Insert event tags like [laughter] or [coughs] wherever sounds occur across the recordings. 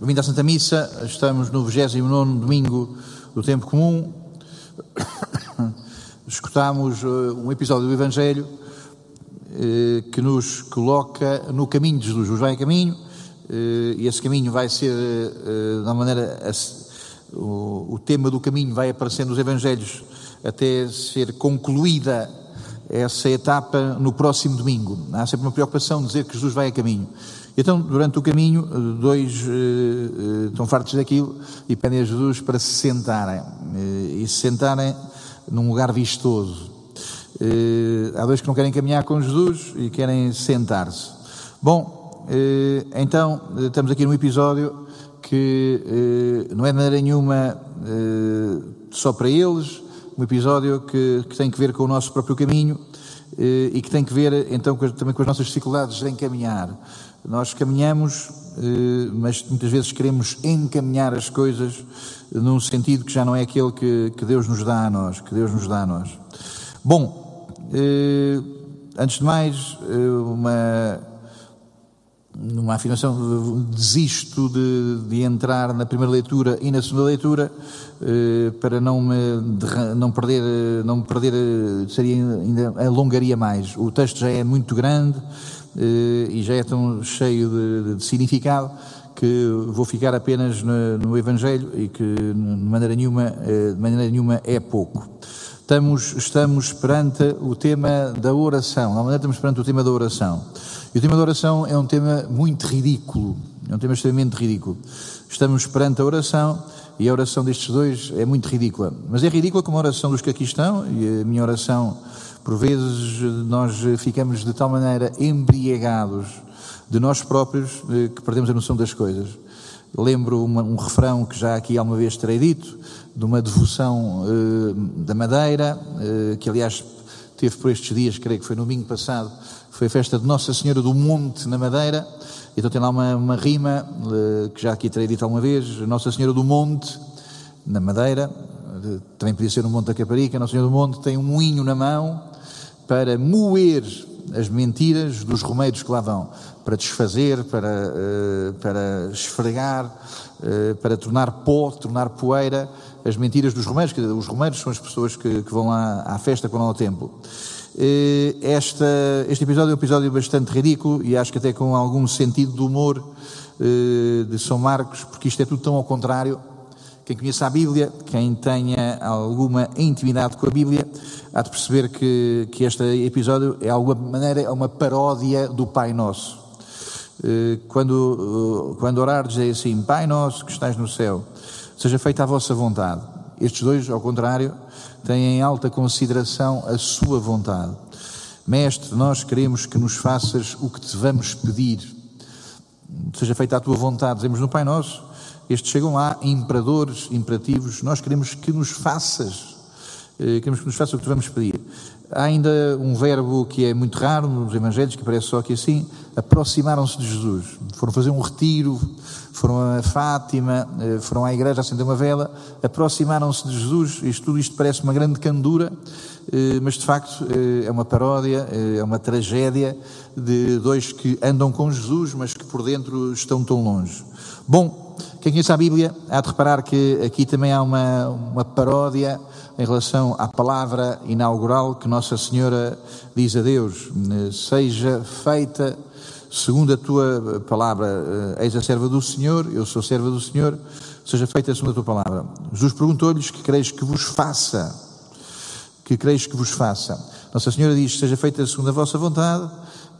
Bem-vindo à Santa Missa, estamos no 29 domingo do tempo comum. [coughs] Escutámos uh, um episódio do Evangelho uh, que nos coloca no caminho de Jesus. Jesus vai a caminho uh, e esse caminho vai ser, uma maneira, o, tema do caminho vai aparecendo nos Evangelhos até ser concluída essa etapa no próximo domingo. Há sempre uma preocupação de dizer que Jesus vai a caminho. Então, durante o caminho, dois uh, uh, estão fartos daquilo e pedem a Jesus para se sentarem. Uh, e se sentarem num lugar vistoso. há dois que não querem caminhar com Jesus e querem sentar-se. Bom, então, estamos aqui num episódio que não é de maneira nenhuma só para eles, um episódio que, que tem que ver com o nosso próprio caminho e que tem que ver então também com as nossas dificuldades em caminhar. Nós caminhamos, eh, mas muitas vezes queremos encaminhar as coisas num sentido que já não é aquele que, que Deus nos dá a nós, que Deus nos dá a nós. Bom, eh, antes de mais, eh, uma, numa afirmação, desisto de, de, entrar na primeira leitura e na segunda leitura para não me não perder, não me perder, seria ainda alongaria mais. O texto já é muito grande eh, e já é tão cheio de, de significado que vou ficar apenas no, no, Evangelho e que de maneira nenhuma, eh, de maneira nenhuma é pouco. Estamos, estamos perante o tema da oração, normalmente estamos perante o tema da oração. E o tema da oração é um tema muito ridículo, é um tema extremamente ridículo. Estamos perante a oração e a oração destes dois é muito ridícula. Mas é ridícula como a oração dos que aqui estão e a minha oração por vezes nós ficamos de tal maneira embriagados de nós próprios eh, que perdemos a noção das coisas. Lembro uma, um refrão que já aqui alguma vez terei dito, de uma devoção uh, da Madeira, uh, que aliás teve por estes dias, creio que foi no domingo passado, foi a festa de Nossa Senhora do Monte na Madeira. Então tem lá uma, uma rima, uh, que já aqui terei dito alguma vez, Nossa Senhora do Monte na Madeira, também podia ser no Monte da Caparica, Nossa Senhora do Monte tem um moinho na mão para moer as mentiras dos romeiros que lá vão, para desfazer, para, uh, para esfregar, para tornar pó, tornar poeira as mentiras dos romeiros, que os romeiros são as pessoas que, que vão lá à festa, quando vão ao templo. Uh, esta, este episódio é um episódio bastante ridículo e acho que até com algum sentido de humor de São Marcos, porque isto é tudo tão ao contrário quem conheça a Bíblia, quem tenha alguma intimidade com a Bíblia, há de perceber que, que este episódio é, de alguma maneira, é uma paródia do Pai Nosso. Eh, quando, eh, quando orar, dizer assim: Pai Nosso que estás no céu, seja feita a vossa vontade. Estes dois, ao contrário, têm em alta consideração a sua vontade. Mestre, nós queremos que nos faças o que te vamos pedir. Seja feita a tua vontade, dizemos no Pai Nosso estes chegam lá, imperadores, imperativos, nós queremos que nos faças, eh, queremos que nos faças o que te vamos pedir. Há ainda um verbo que é muito raro nos Evangelhos, que aparece só aqui assim, aproximaram-se de Jesus. Foram fazer um retiro, foram a Fátima, eh, foram à igreja acender uma vela, aproximaram-se de Jesus, isto, tudo isto parece uma grande candura, eh, mas de facto é uma paródia, é uma tragédia de dois que andam com Jesus, mas que por dentro estão tão longe. Bom, quem conhece a Bíblia há de reparar que aqui também há uma, uma paródia em relação à palavra inaugural que Nossa Senhora diz a Deus: Seja feita segundo a tua palavra, eis a serva do Senhor, eu sou serva do Senhor, seja feita segundo a tua palavra. Jesus perguntou-lhes que quereis que vos faça, que quereis que vos faça. Nossa Senhora diz: Seja feita segundo a vossa vontade.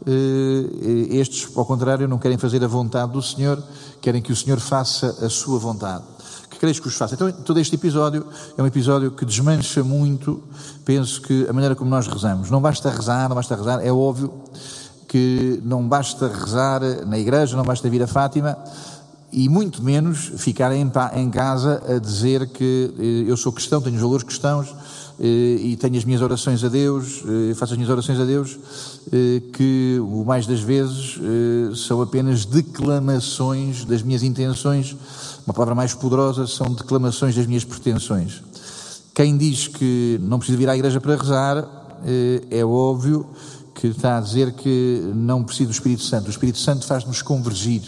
Eh, estes, ao contrário, não querem fazer a vontade do Senhor, querem que o Senhor faça a sua vontade. Que queres que os faça? Então, todo este episódio é um episódio que desmancha muito, penso que a maneira como nós rezamos. Não basta rezar, não basta rezar, é óbvio que não basta rezar na igreja, não basta vir a Fátima, e muito menos ficar em, casa a dizer que eh, eu sou cristão, tenho os valores cristãos, eh, e tenho as minhas orações a Deus, eh, faço as minhas orações a Deus, que o mais das vezes são apenas declamações das minhas intenções, uma palavra mais poderosa são declamações das minhas pretensões. Quem diz que não precisa vir à igreja para rezar, é óbvio que está a dizer que não precisa do Espírito Santo. O Espírito Santo faz-nos convergir.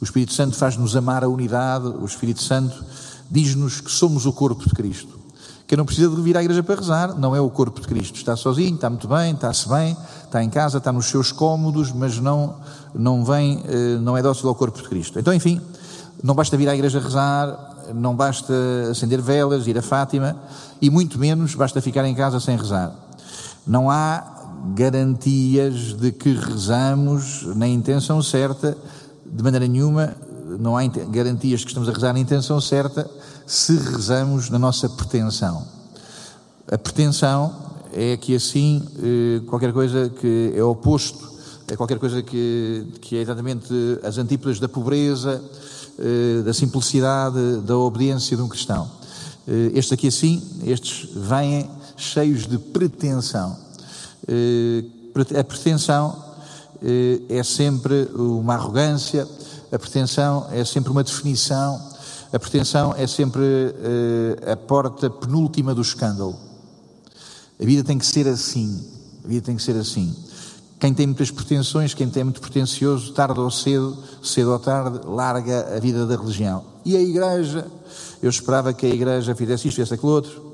O Espírito Santo faz-nos amar a unidade, o Espírito Santo diz-nos que somos o corpo de Cristo. Quem não precisa de vir à igreja para rezar não é o corpo de Cristo. Está sozinho, está muito bem, está-se bem, está em casa, está nos seus cômodos, mas não, não vem, eh, não é dócil ao corpo de Cristo. Então, enfim, não basta vir à igreja rezar, não basta acender velas, ir a Fátima, e muito menos basta ficar em casa sem rezar. Não há garantias de que rezamos na intenção certa, de maneira nenhuma, não há garantias que estamos a rezar na intenção certa se rezamos na nossa pretensão. A pretensão é que assim eh, qualquer coisa que é oposto, é qualquer coisa que, que é exatamente as antípodas da pobreza, eh, da simplicidade, da obediência de um cristão. Eh, estes aqui assim, estes vêm cheios de pretensão. A pretensão é sempre uma arrogância, a pretensão é sempre uma definição a pretensão é sempre uh, a porta penúltima do escândalo. A vida tem que ser assim. A vida tem que ser assim. Quem tem muitas pretensões, quem tem muito pretencioso, tarde ou cedo, cedo ou tarde, larga a vida da religião. E a Igreja, eu esperava que a Igreja fizesse isto, fizesse aquilo outro.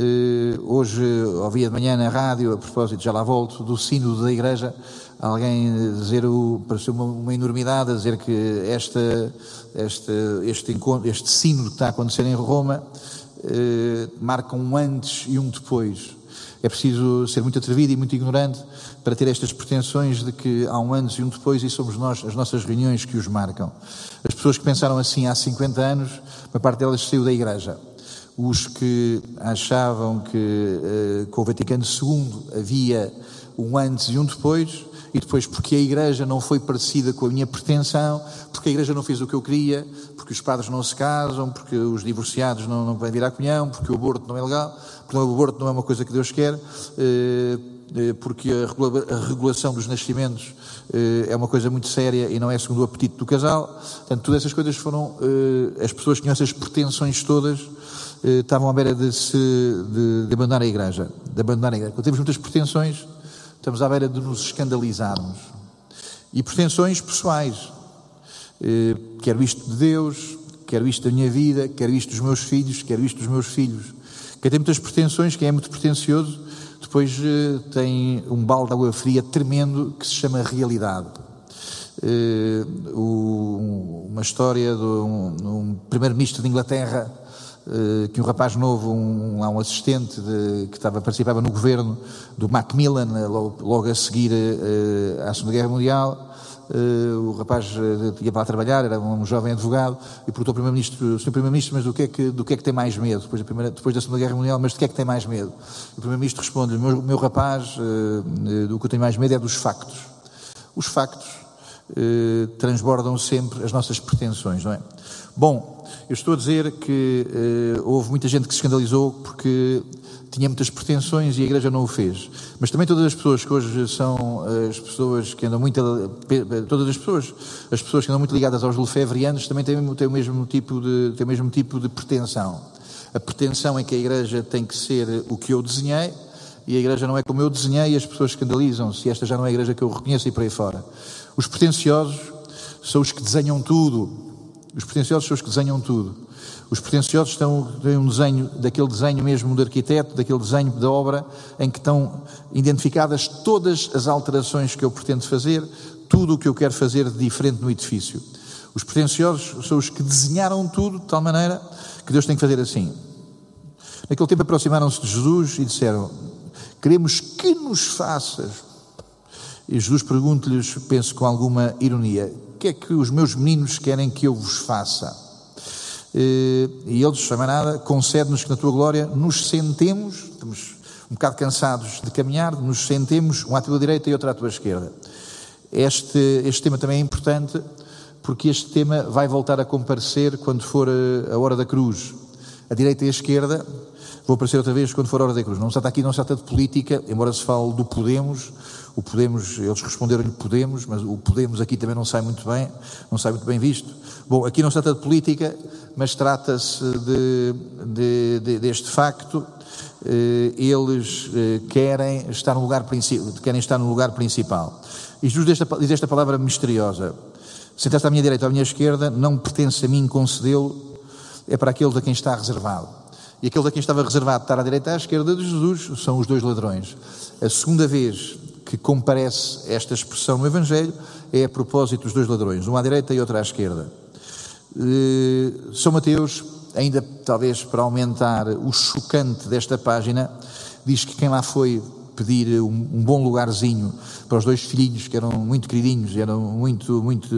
Uh, hoje ouvia de manhã na rádio, a propósito, já lá volto, do sino da Igreja, alguém dizer, o, pareceu uma, uma enormidade, a dizer que esta, esta, este, encontro, este sino que está a acontecer em Roma eh, marca um antes e um depois. É preciso ser muito atrevido e muito ignorante para ter estas pretensões de que há um antes e um depois e somos nós, as nossas reuniões, que os marcam. As pessoas que pensaram assim há 50 anos, uma parte delas saiu da igreja. Os que achavam que eh, com o Vaticano II havia um antes e um depois, e depois porque a igreja não foi parecida com a minha pretensão, porque a igreja não fez o que eu queria, porque os padres não se casam, porque os divorciados não, não podem vir à comunhão, porque o aborto não é legal, porque o aborto não é uma coisa que Deus quer, eh, eh, porque a regulação dos nascimentos é uma coisa muito séria e não é segundo o apetite do casal. Portanto, todas essas coisas foram, as pessoas tinham essas pretensões todas, estavam à beira de, se, de, de abandonar a igreja, de abandonar a igreja. Quando temos muitas pretensões, estamos à beira de nos escandalizarmos. E pretensões pessoais. Eh, quero isto de Deus, quero isto da minha vida, quero isto dos meus filhos, quero isto dos meus filhos. Quem tem muitas pretensões, quem é muito pretencioso, depois eh, tem um balde de água fria tremendo que se chama realidade. Eh, uma história de um, um primeiro-ministro de Inglaterra eh, que um rapaz novo, um, um assistente de, que estava, participava no governo do Macmillan, eh, logo, logo a seguir uh, à Segunda Guerra Mundial, uh, o rapaz ia para lá trabalhar, era um jovem advogado, e perguntou ao Primeiro-Ministro, Sr. Primeiro-Ministro, mas do que, é que, do que é que tem mais medo? Depois da, primeira, depois da Segunda Guerra Mundial, mas do que é que tem mais medo? O Primeiro-Ministro responde, meu, meu rapaz, uh, do que eu tenho mais medo é dos factos. Os factos transbordam sempre as nossas pretensões, não é? Bom, eu estou a dizer que uh, houve muita gente que se escandalizou porque tinha muitas pretensões e a Igreja não o fez. Mas também todas as pessoas que hoje são as pessoas que andam muito. Todas as pessoas, as pessoas que andam muito ligadas aos lefevrianos também têm, têm, o mesmo tipo de, têm o mesmo tipo de pretensão. A pretensão é que a Igreja tem que ser o que eu desenhei e a Igreja não é como eu desenhei e as pessoas escandalizam-se. Esta já não é a Igreja que eu reconheço e por aí fora. Os pretenciosos são os que desenham tudo os pretenciosos são os que desenham tudo. Os pretenciosos têm um desenho, daquele desenho mesmo do arquiteto, daquele desenho da obra, em que estão identificadas todas as alterações que eu pretendo fazer, tudo o que eu quero fazer de diferente no edifício. Os pretenciosos são os que desenharam tudo de tal maneira que Deus tem que fazer assim. Naquele tempo aproximaram-se de Jesus e disseram: Queremos que nos faças. E Jesus pergunta-lhes, penso com alguma ironia: que é que os meus meninos querem que eu vos faça? Eh, e ele, chama nada, concede-nos que na tua glória nos sentemos, estamos um bocado cansados de caminhar, nos sentemos, um à tua direita e outro à tua esquerda. Este, este tema também é importante porque este tema vai voltar a comparecer quando for a, a hora da cruz. A direita e a esquerda vou aparecer outra vez quando for a hora da cruz. Não se trata aqui, não se trata de política, embora se fale do Podemos, o Podemos, eles responderam-lhe Podemos, mas o Podemos aqui também não sai muito bem, não sai muito bem visto. Bom, aqui não se trata de política, mas trata-se de, de, de, deste facto. Eh, eles eh, querem estar no lugar, querem estar no lugar principal. E Jesus diz esta, palavra misteriosa: Sentar-se à minha direita ou à minha esquerda não pertence a mim concedê-lo, é para aquele a quem está reservado. E aquele a quem estava reservado estar à direita e à esquerda de Jesus são os dois ladrões. A segunda vez que comparece esta expressão no Evangelho é a propósito dos dois ladrões, um à direita e outro à esquerda. Eh, São Mateus, ainda talvez para aumentar o chocante desta página, diz que quem lá foi pedir um, um, bom lugarzinho para os dois filhinhos que eram muito queridinhos, eram muito, muito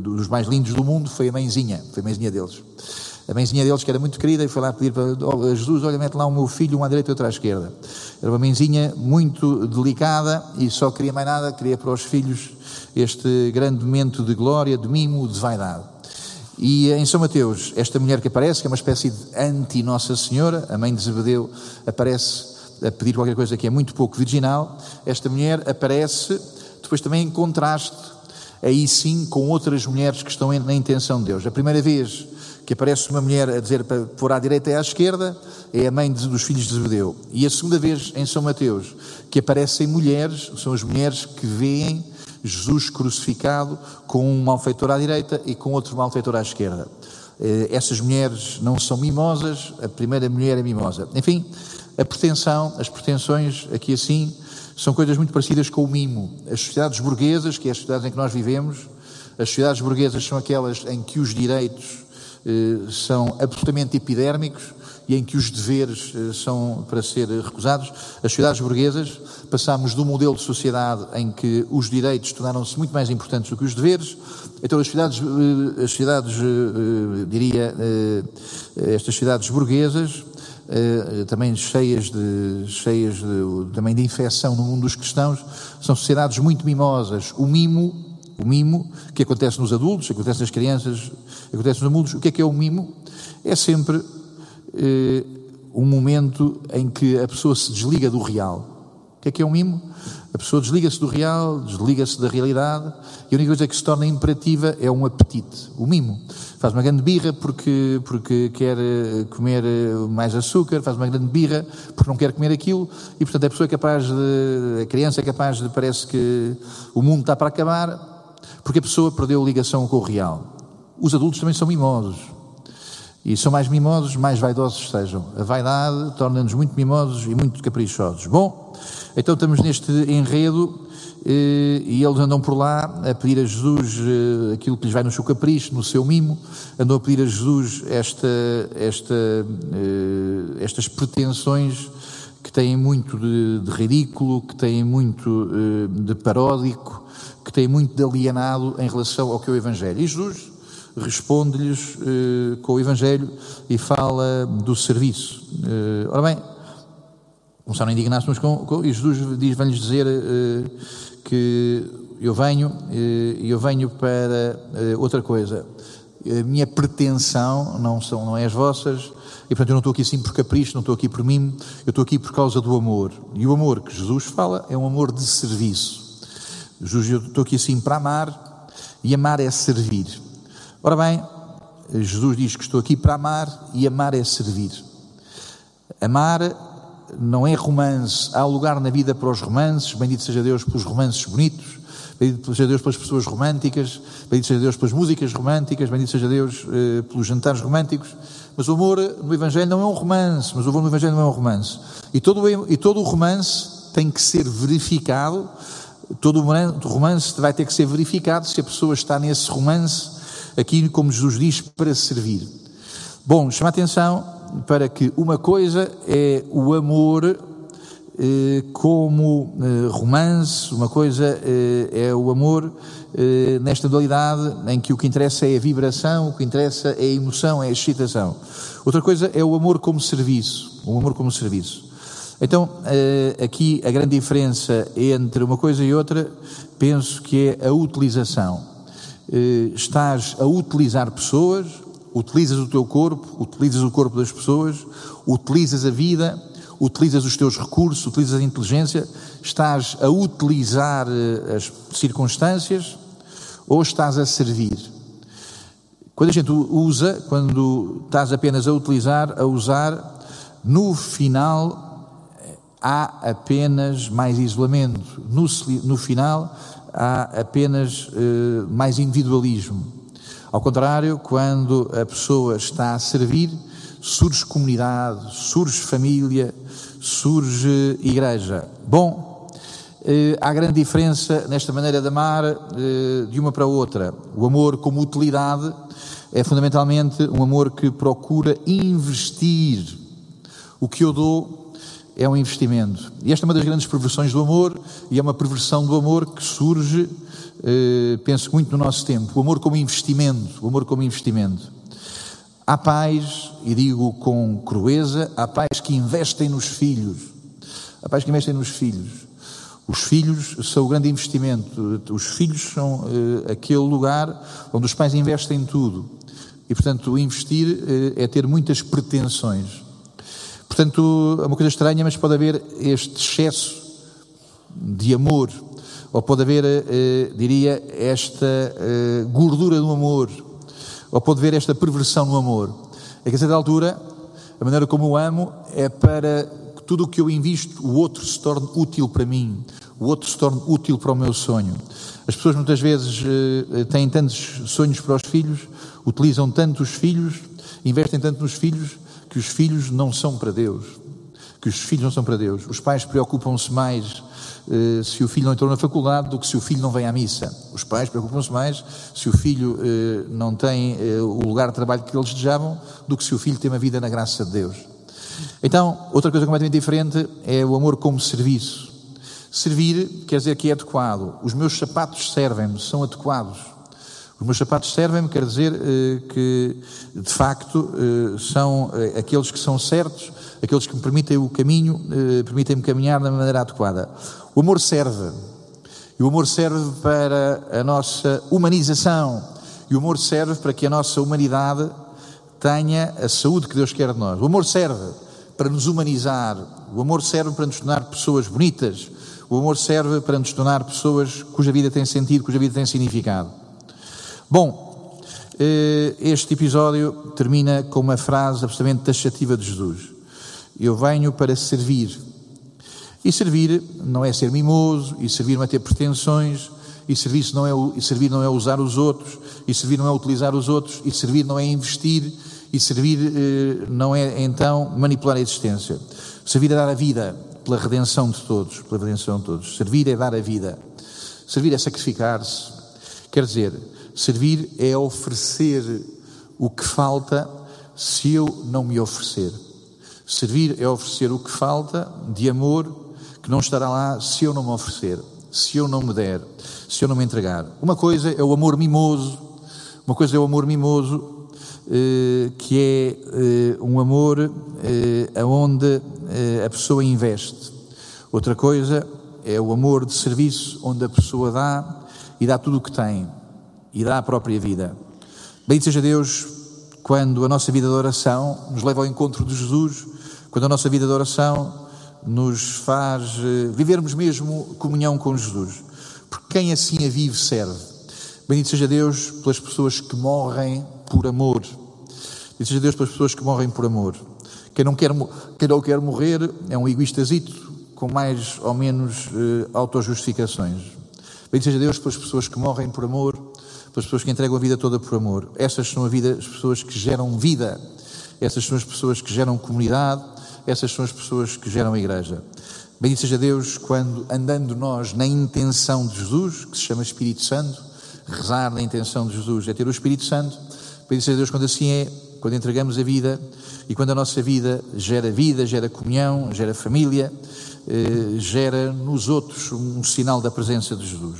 dos mais lindos do mundo, foi a mãezinha, foi a mãezinha deles. A mãezinha deles, que era muito querida, e foi lá pedir para oh, Jesus: Olha, mete lá o meu filho, um à direita e outro à esquerda. Era uma mãezinha muito delicada e só queria mais nada, queria para os filhos este grande momento de glória, de mimo, de vaidade. E em São Mateus, esta mulher que aparece, que é uma espécie de anti-Nossa Senhora, a mãe de Zebedeu, aparece a pedir qualquer coisa que é muito pouco virginal. Esta mulher aparece depois também em contraste, aí sim, com outras mulheres que estão na intenção de Deus. A primeira vez que aparece uma mulher a dizer para pôr à direita e à esquerda, é a mãe dos filhos de Zebedeu. E a segunda vez em São Mateus, que aparecem mulheres, são as mulheres que veem Jesus crucificado com um malfeitor à direita e com outro malfeitor à esquerda. Eh, essas mulheres não são mimosas, a primeira mulher é mimosa. Enfim, a pretensão, as pretensões, aqui assim, são coisas muito parecidas com o mimo. As sociedades burguesas, que é as sociedades em que nós vivemos, as sociedades burguesas são aquelas em que os direitos são absolutamente epidérmicos e em que os deveres eh, são para ser recusados. As sociedades burguesas passámos do modelo de sociedade em que os direitos tornaram-se muito mais importantes do que os deveres. Então as sociedades, eh, as sociedades diria, estas sociedades burguesas, também cheias de, cheias de, também de infecção no mundo dos cristãos, são sociedades muito mimosas. O mimo o mimo, que acontece nos adultos, acontece nas crianças, acontece nos adultos. O que é que é o mimo? É sempre eh, um momento em que a pessoa se desliga do real. O que é que é um mimo? A pessoa desliga-se do real, desliga-se da realidade e a única coisa que se torna imperativa é um apetite. O mimo faz uma grande birra porque, porque quer eh, comer eh, mais açúcar, faz uma grande birra porque não quer comer aquilo e, portanto, a pessoa é capaz de, a criança é capaz de, parece que o mundo está para acabar, porque a pessoa perdeu a ligação com o real. Os adultos também são mimosos. E são mais mimosos, mais vaidosos sejam. A vaidade torna-nos muito mimosos e muito caprichosos. Bom, então estamos neste enredo eh, e eles andam por lá a pedir a Jesus eh, aquilo que lhes vai no seu capricho, no seu mimo, andam a pedir a Jesus esta, esta, eh, estas pretensões que têm muito de, de ridículo, que têm muito de paródico, que têm muito de alienado em relação ao que é o Evangelho. E Jesus responde-lhes eh, com o Evangelho e fala do serviço. Eh, ora bem, começaram a indignar-se uns com, com, e Jesus diz, vem-lhes dizer eh, que eu venho e eu venho para outra coisa. A minha pretensão não, são, não é as vossas, e portanto eu não estou aqui assim por capricho, não estou aqui por mim, eu estou aqui por causa do amor. E o amor que Jesus fala é um amor de serviço. Eu estou aqui assim para amar, e amar é servir. Ora bem, Jesus diz que estou aqui para amar, e amar é servir. Amar não é romance, há lugar na vida para os romances, bendito seja Deus pelos romances bonitos, bendito seja Deus pelas pessoas românticas, bendito seja Deus pelas músicas românticas, bendito seja Deus eh, pelos jantares românticos, mas o amor no Evangelho não é um romance, mas o amor no Evangelho não é um romance. E todo, e todo o romance tem que ser verificado todo o romance vai ter que ser verificado se a pessoa está nesse romance, aqui, como Jesus diz, para servir. Bom, chama a atenção para que uma coisa é o amor eh, como eh, romance, uma coisa eh, é o amor nesta dualidade em que o que interessa é a vibração, o que interessa é a emoção, é a excitação. Outra coisa é o amor como serviço, o amor como serviço. Então, eh, aqui a grande diferença entre uma coisa e outra, penso que é a utilização. Eh, estás a utilizar pessoas, utilizas o teu corpo, utilizas o corpo das pessoas, utilizas a vida, utilizas os teus recursos, utilizas a inteligência, estás a utilizar eh, as circunstâncias ou estás a servir? Quando a gente usa, quando estás apenas a utilizar, a usar, no final há apenas mais isolamento. No, no final, há apenas uh, mais individualismo. Ao contrário, quando a pessoa está a servir, surge comunidade, surge família, surge igreja. Bom, uh, há grande diferença nesta maneira de amar uh, de uma para outra. O amor como utilidade é fundamentalmente um amor que procura investir. O que eu dou é um investimento. E esta é uma das grandes perversões do amor, e é uma perversão do amor que surge, eh, penso muito no nosso tempo. O amor como investimento, o amor como investimento. Há pais, e digo com crueza, há pais que investem nos filhos. Há pais que investem nos filhos. Os filhos são o grande investimento. Os filhos são eh, aquele lugar onde os pais investem tudo. E, portanto, investir eh, é ter muitas pretensões. Portanto, é uma coisa estranha, mas pode haver este excesso de amor, ou pode haver, eh, diria, esta eh, gordura no amor, ou pode haver esta perversão no amor. É que a certa altura, a maneira como eu amo é para que tudo o que eu invisto, o outro se torne útil para mim, o outro se torne útil para o meu sonho. As pessoas muitas vezes eh, têm tantos sonhos para os filhos, utilizam tanto os filhos, investem tanto nos filhos, que os filhos não são para Deus. Que os filhos não são para Deus. Os pais preocupam-se mais eh, se o filho não entrou na faculdade do que se o filho não vem à missa. Os pais preocupam-se mais se o filho eh, não tem eh, o lugar de trabalho que eles desejavam do que se o filho tem uma vida na graça de Deus. Então, outra coisa completamente diferente é o amor como serviço. Servir quer dizer que é adequado. Os meus sapatos servem-me, são adequados. Os meus sapatos servem-me, quer dizer eh, que, de facto, eh, são eh, aqueles que são certos, aqueles que me permitem o caminho, permitem-me caminhar da maneira adequada. O amor serve. E o amor serve para a nossa humanização. E o amor serve para que a nossa humanidade tenha a saúde que Deus quer de nós. O amor serve para nos humanizar. O amor serve para nos tornar pessoas bonitas. O amor serve para nos tornar pessoas cuja vida tem sentido, cuja vida tem significado. Bom, eh, este episódio termina com uma frase absolutamente taxativa de Jesus: Eu venho para servir. E servir não é ser mimoso, e servir não é ter pretensões, e servir não é, servir não é usar os outros, e servir não é utilizar os outros, e servir não é investir, e servir eh, não é então manipular a existência. Servir é dar a vida pela redenção de todos, pela redenção de todos. Servir é dar a vida. Servir é sacrificar-se. Quer dizer, Servir é oferecer o que falta se eu não me oferecer. Servir é oferecer o que falta de amor que não estará lá se eu não me oferecer, se eu não me der, se eu não me entregar. Uma coisa é o amor mimoso, uma coisa é o amor mimoso, eh, que é eh, um amor eh, onde a pessoa investe. Outra coisa é o amor de serviço, onde a pessoa dá e dá tudo o que tem e dá a própria vida. Bendito seja Deus quando a nossa vida de oração nos leva ao encontro de Jesus, quando a nossa vida de oração nos faz eh, vivermos mesmo comunhão com Jesus. Porque quem assim a vive serve. Bendito seja Deus pelas pessoas que morrem por amor. Bendito seja Deus pelas pessoas que morrem por amor. Quem não quer, quem não quer morrer é um egoístazito com mais ou menos eh, autojustificações. Bendito seja Deus pelas pessoas que morrem por amor pelas pessoas que entregam a vida toda por amor. Essas são a vida, as pessoas que geram vida, essas são as pessoas que geram comunidade, essas são as pessoas que geram a igreja. Bendito seja Deus quando andando nós na intenção de Jesus, que se chama Espírito Santo, rezar na intenção de Jesus é ter o Espírito Santo. Bendito seja Deus quando assim é, quando entregamos a vida e quando a nossa vida gera vida, gera comunhão, gera família, eh, gera nos outros um sinal da presença de Jesus.